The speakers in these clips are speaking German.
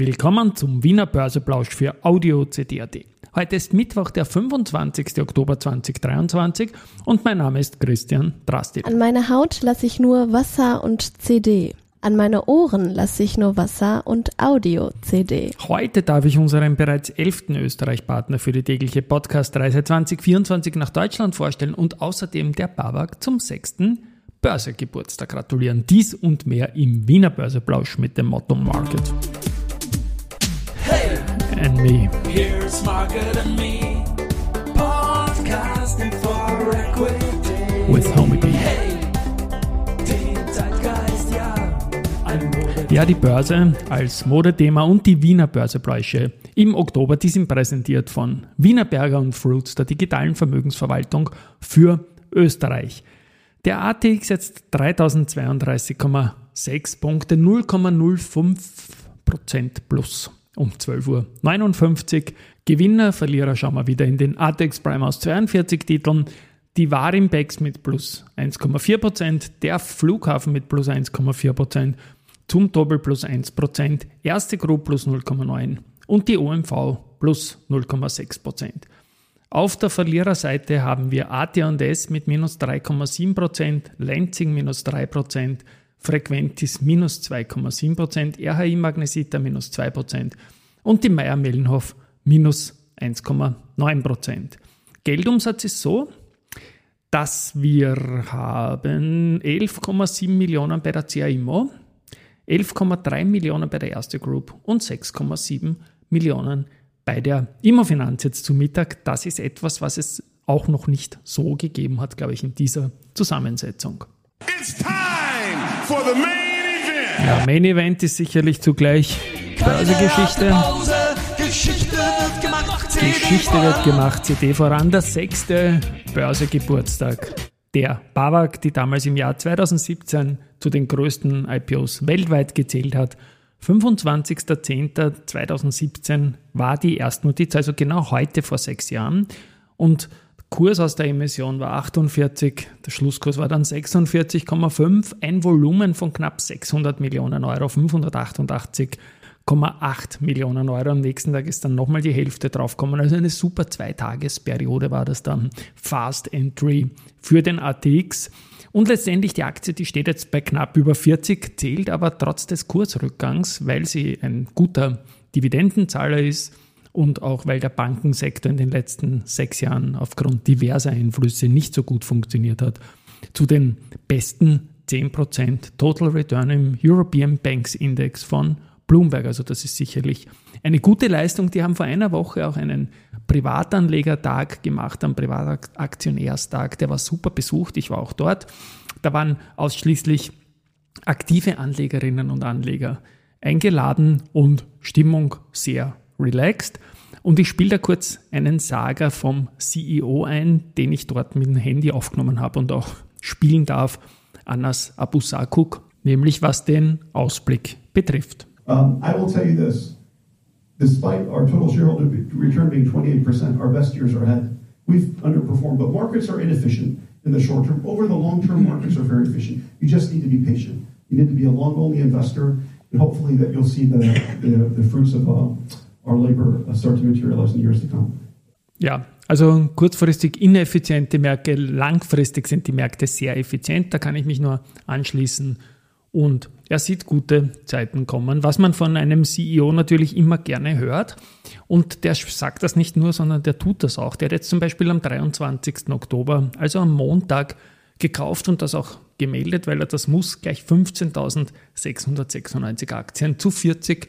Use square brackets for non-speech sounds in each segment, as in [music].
Willkommen zum Wiener Börseplausch für Audio CD.at. Heute ist Mittwoch, der 25. Oktober 2023 und mein Name ist Christian Drastil. An meine Haut lasse ich nur Wasser und CD. An meine Ohren lasse ich nur Wasser und Audio-CD. Heute darf ich unseren bereits elften Österreich-Partner für die tägliche Podcast-Reise 2024 nach Deutschland vorstellen und außerdem der Babak zum sechsten Börsegeburtstag gratulieren. Dies und mehr im Wiener Börseplausch mit dem Motto Market. And me. Here's Market and me. Podcasting for Equity. With Homie B. Hey! Ja, die Börse als Modethema und die Wiener Börsebräuche im Oktober, die sind präsentiert von Wiener Berger und Fruits, der digitalen Vermögensverwaltung für Österreich. Der ATX setzt 3032,6 Punkte, 0,05% plus um 12.59 Uhr. Gewinner, Verlierer schauen wir wieder in den ATX Prime aus 42 Titeln. Die Warimbex mit plus 1,4%, der Flughafen mit plus 1,4%, zum Doppel plus 1%, erste Group plus 0,9% und die OMV plus 0,6%. Auf der Verliererseite haben wir AT&S mit minus 3,7%, Lenzing minus 3%, Frequentis minus 2,7%, RHI Magnesita minus 2% und die Meier Mellenhof minus 1,9%. Geldumsatz ist so, dass wir haben 11,7 Millionen bei der CAIMO, 11,3 Millionen bei der Erste Group und 6,7 Millionen bei der Immofinanz jetzt zu Mittag. Das ist etwas, was es auch noch nicht so gegeben hat, glaube ich, in dieser Zusammensetzung. It's time for the main event. Ja, Main Event ist sicherlich zugleich Börsegeschichte. Geschichte wird gemacht, CD Geschichte wird gemacht, CD voran, der sechste Börsegeburtstag der BAWAG, die damals im Jahr 2017 zu den größten IPOs weltweit gezählt hat. 25.10.2017 war die Erstnotiz, also genau heute vor sechs Jahren. Und Kurs aus der Emission war 48, der Schlusskurs war dann 46,5, ein Volumen von knapp 600 Millionen Euro, 588 8 Millionen Euro. Am nächsten Tag ist dann nochmal die Hälfte draufgekommen. Also eine super Zweitagesperiode war das dann. Fast Entry für den ATX. Und letztendlich die Aktie, die steht jetzt bei knapp über 40, zählt aber trotz des Kursrückgangs, weil sie ein guter Dividendenzahler ist und auch weil der Bankensektor in den letzten sechs Jahren aufgrund diverser Einflüsse nicht so gut funktioniert hat, zu den besten 10% Total Return im European Banks Index von Bloomberg. Also das ist sicherlich eine gute Leistung. Die haben vor einer Woche auch einen Privatanlegertag gemacht, einen Privataktionärstag. Der war super besucht. Ich war auch dort. Da waren ausschließlich aktive Anlegerinnen und Anleger eingeladen und Stimmung sehr relaxed. Und ich spiele da kurz einen Saga vom CEO ein, den ich dort mit dem Handy aufgenommen habe und auch spielen darf, Anas Abusakuk, nämlich was den Ausblick betrifft. Um, I will tell you this. Despite our total shareholder return being 28%, our best years are ahead. We've underperformed, but markets are inefficient in the short term. Over the long term, markets are very efficient. You just need to be patient. You need to be a long only investor, and hopefully that you'll see the, the, the fruits of uh, our labor uh, start to materialize in years to come. Ja, also kurzfristig ineffiziente Märkte, langfristig sind die Märkte sehr effizient. Da kann ich mich nur anschließen. und er sieht gute Zeiten kommen, was man von einem CEO natürlich immer gerne hört. Und der sagt das nicht nur, sondern der tut das auch. Der hat jetzt zum Beispiel am 23. Oktober, also am Montag, gekauft und das auch gemeldet, weil er das muss, gleich 15.696 Aktien zu 40,8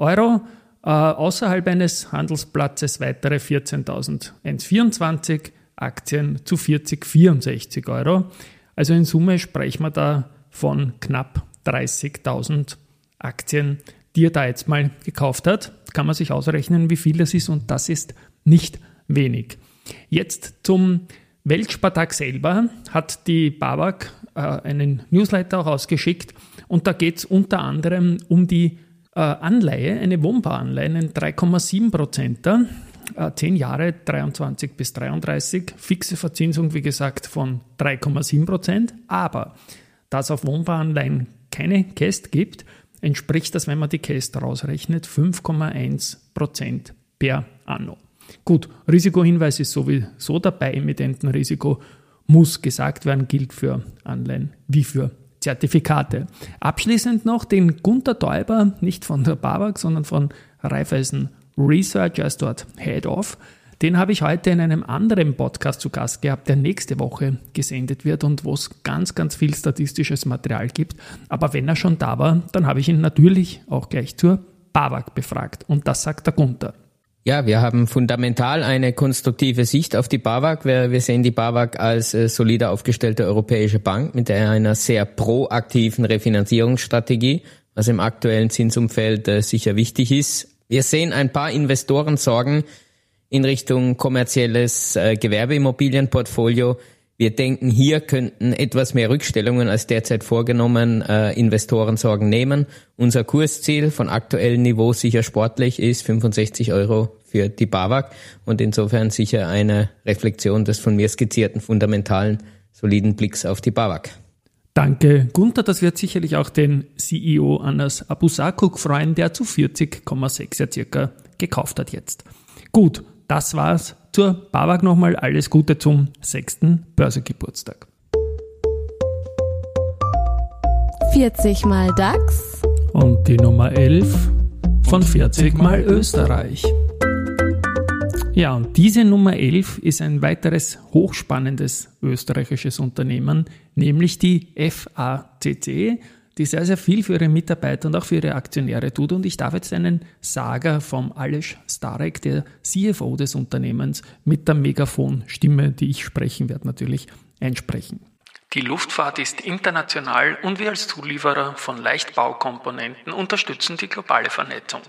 Euro. Äh, außerhalb eines Handelsplatzes weitere 14.124 Aktien zu 40,64 Euro. Also in Summe sprechen wir da von knapp 30.000 Aktien, die er da jetzt mal gekauft hat. Kann man sich ausrechnen, wie viel das ist und das ist nicht wenig. Jetzt zum Weltspartag selber hat die BAWAG äh, einen Newsletter auch ausgeschickt und da geht es unter anderem um die äh, Anleihe, eine Wohnbauanleihe, einen 3,7 Prozenter 10 äh, Jahre 23 bis 33, fixe Verzinsung, wie gesagt, von 3,7 Prozent. Aber da es auf Wohnbauanleihen keine Käst gibt, entspricht das, wenn man die Käste rausrechnet, 5,1 Prozent per anno. Gut, Risikohinweis ist sowieso dabei, Emittentenrisiko muss gesagt werden, gilt für Anleihen wie für Zertifikate. Abschließend noch den Gunter Täuber, nicht von der BAWAG, sondern von Raiffeisen Research als dort Head of. Den habe ich heute in einem anderen Podcast zu Gast gehabt, der nächste Woche gesendet wird und wo es ganz, ganz viel statistisches Material gibt. Aber wenn er schon da war, dann habe ich ihn natürlich auch gleich zur BAWAG befragt. Und das sagt der Gunther. Ja, wir haben fundamental eine konstruktive Sicht auf die BAWAG. Wir, wir sehen die BAWAG als äh, solider aufgestellte europäische Bank mit einer sehr proaktiven Refinanzierungsstrategie, was im aktuellen Zinsumfeld äh, sicher wichtig ist. Wir sehen ein paar Investorensorgen in Richtung kommerzielles äh, Gewerbeimmobilienportfolio. Wir denken, hier könnten etwas mehr Rückstellungen als derzeit vorgenommen äh, Investoren Sorgen nehmen. Unser Kursziel von aktuellem Niveau sicher sportlich ist 65 Euro für die BAWAG und insofern sicher eine Reflexion des von mir skizzierten fundamentalen, soliden Blicks auf die BAWAG. Danke, Gunther. Das wird sicherlich auch den CEO Anas Abusakuk freuen, der zu 40,6 ja circa gekauft hat jetzt. Gut, das war's zur BAWAG nochmal alles Gute zum sechsten Börsegeburtstag. 40 mal DAX. Und die Nummer 11 von 40 mal Österreich. Ja, und diese Nummer 11 ist ein weiteres hochspannendes österreichisches Unternehmen, nämlich die FACC die sehr, sehr viel für ihre Mitarbeiter und auch für ihre Aktionäre tut. Und ich darf jetzt einen Sager vom Alesch Starek, der CFO des Unternehmens, mit der Megafonstimme, die ich sprechen werde, natürlich einsprechen. Die Luftfahrt ist international und wir als Zulieferer von Leichtbaukomponenten unterstützen die globale Vernetzung.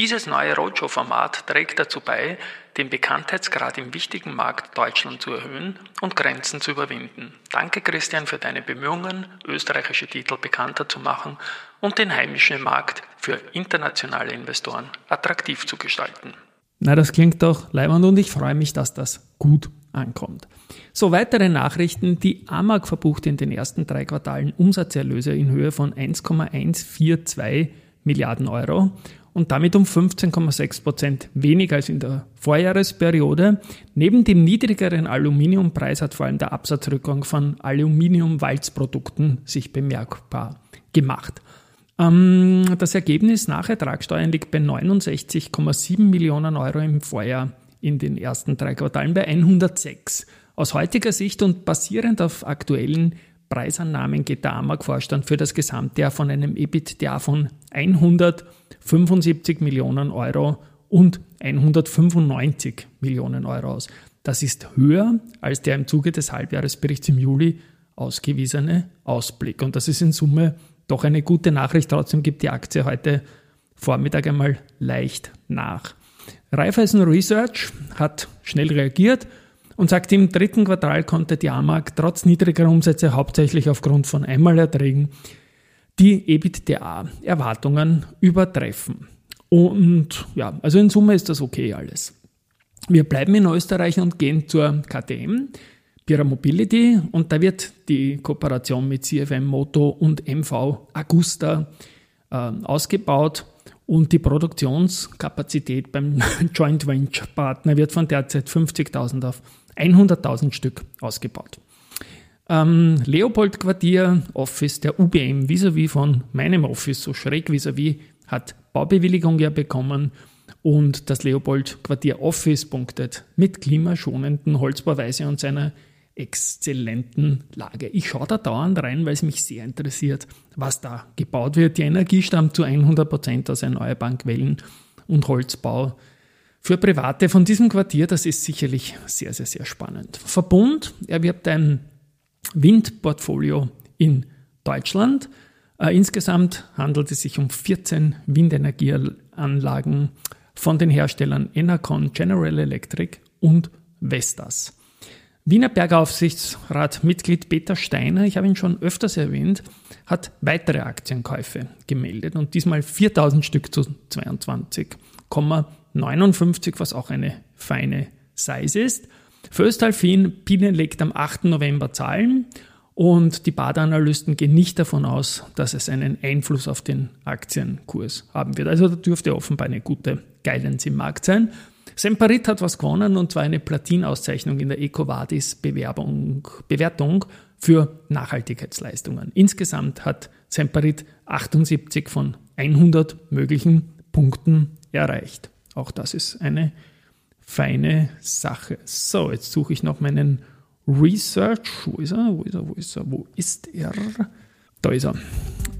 Dieses neue Roadshow-Format trägt dazu bei, den Bekanntheitsgrad im wichtigen Markt Deutschland zu erhöhen und Grenzen zu überwinden. Danke Christian für deine Bemühungen, österreichische Titel bekannter zu machen und den heimischen Markt für internationale Investoren attraktiv zu gestalten. Na, das klingt doch leibend und ich freue mich, dass das gut ankommt. So, weitere Nachrichten. Die AMAG verbucht in den ersten drei Quartalen Umsatzerlöse in Höhe von 1,142 Milliarden Euro und damit um 15,6 Prozent weniger als in der Vorjahresperiode. Neben dem niedrigeren Aluminiumpreis hat vor allem der Absatzrückgang von Aluminiumwalzprodukten sich bemerkbar gemacht. Ähm, das Ergebnis nach Ertragssteuern liegt bei 69,7 Millionen Euro im Vorjahr in den ersten drei Quartalen bei 106. Aus heutiger Sicht und basierend auf aktuellen Preisannahmen geht der AMAG-Vorstand für das gesamte Jahr von einem EBITDA von 175 Millionen Euro und 195 Millionen Euro aus. Das ist höher als der im Zuge des Halbjahresberichts im Juli ausgewiesene Ausblick. Und das ist in Summe doch eine gute Nachricht. Trotzdem gibt die Aktie heute Vormittag einmal leicht nach. Raiffeisen Research hat schnell reagiert und sagt, im dritten Quartal konnte die AMAG trotz niedriger Umsätze hauptsächlich aufgrund von Einmalerträgen die EBITDA-Erwartungen übertreffen. Und ja, also in Summe ist das okay alles. Wir bleiben in Österreich und gehen zur KTM, Pira Mobility, und da wird die Kooperation mit CFM Moto und MV Augusta äh, ausgebaut und die Produktionskapazität beim [laughs] Joint Venture Partner wird von derzeit 50.000 auf 100.000 Stück ausgebaut. Ähm, Leopold Quartier Office der UBM vis-à-vis -vis von meinem Office, so schräg vis-à-vis, -vis, hat Baubewilligung ja bekommen und das Leopold Quartier Office punktet mit klimaschonenden Holzbauweise und seiner exzellenten Lage. Ich schaue da dauernd rein, weil es mich sehr interessiert, was da gebaut wird. Die Energie stammt zu 100 Prozent aus erneuerbaren Quellen und Holzbau für Private von diesem Quartier, das ist sicherlich sehr, sehr, sehr spannend. Verbund erwirbt ein Windportfolio in Deutschland. Äh, insgesamt handelt es sich um 14 Windenergieanlagen von den Herstellern Enercon, General Electric und Vestas. Wiener Bergaufsichtsrat Mitglied Peter Steiner, ich habe ihn schon öfters erwähnt, hat weitere Aktienkäufe gemeldet und diesmal 4000 Stück zu 22,9 59, was auch eine feine Size ist. Föstalpin Bienen legt am 8. November Zahlen Und die Badeanalysten gehen nicht davon aus, dass es einen Einfluss auf den Aktienkurs haben wird. Also da dürfte offenbar eine gute Guidance im Markt sein. Semperit hat was gewonnen und zwar eine Platinauszeichnung in der EcoVadis Bewertung für Nachhaltigkeitsleistungen. Insgesamt hat Semperit 78 von 100 möglichen Punkten erreicht. Auch das ist eine feine Sache. So, jetzt suche ich noch meinen Research. Wo ist er? Wo ist er? Wo ist er? Wo ist er? Da ist er.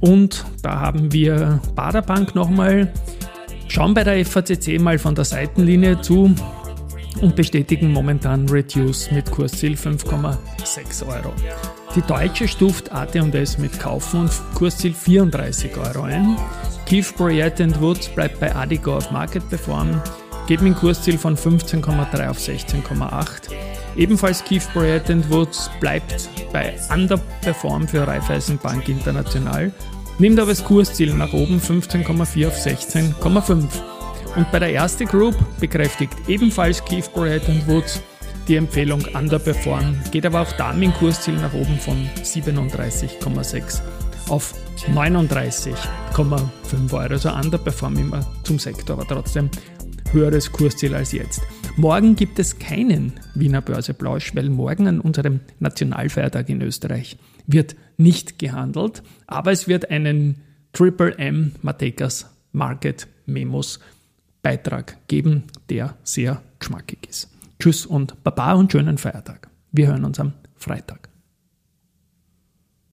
Und da haben wir Baderbank nochmal. Schauen bei der FACC mal von der Seitenlinie zu und bestätigen momentan Reduce mit Kursziel 5,6 Euro. Die Deutsche stuft AT&S mit Kaufen und Kursziel 34 Euro ein. Keith Bryett Woods bleibt bei Adigo auf Market Perform, geben ein Kursziel von 15,3 auf 16,8. Ebenfalls Keith Bryant Woods bleibt bei Underperform für Raiffeisenbank International, nimmt aber das Kursziel nach oben 15,4 auf 16,5. Und bei der erste Group bekräftigt ebenfalls Keith Bryant Woods die Empfehlung Underperform, geht aber auch da dem Kursziel nach oben von 37,6 auf 39,5 Euro. Also Underperform immer zum Sektor, aber trotzdem höheres Kursziel als jetzt. Morgen gibt es keinen Wiener Börseplausch, weil morgen an unserem Nationalfeiertag in Österreich wird nicht gehandelt, aber es wird einen Triple M Matekas Market Memos Beitrag geben, der sehr geschmackig ist. Tschüss und Baba und schönen Feiertag. Wir hören uns am Freitag.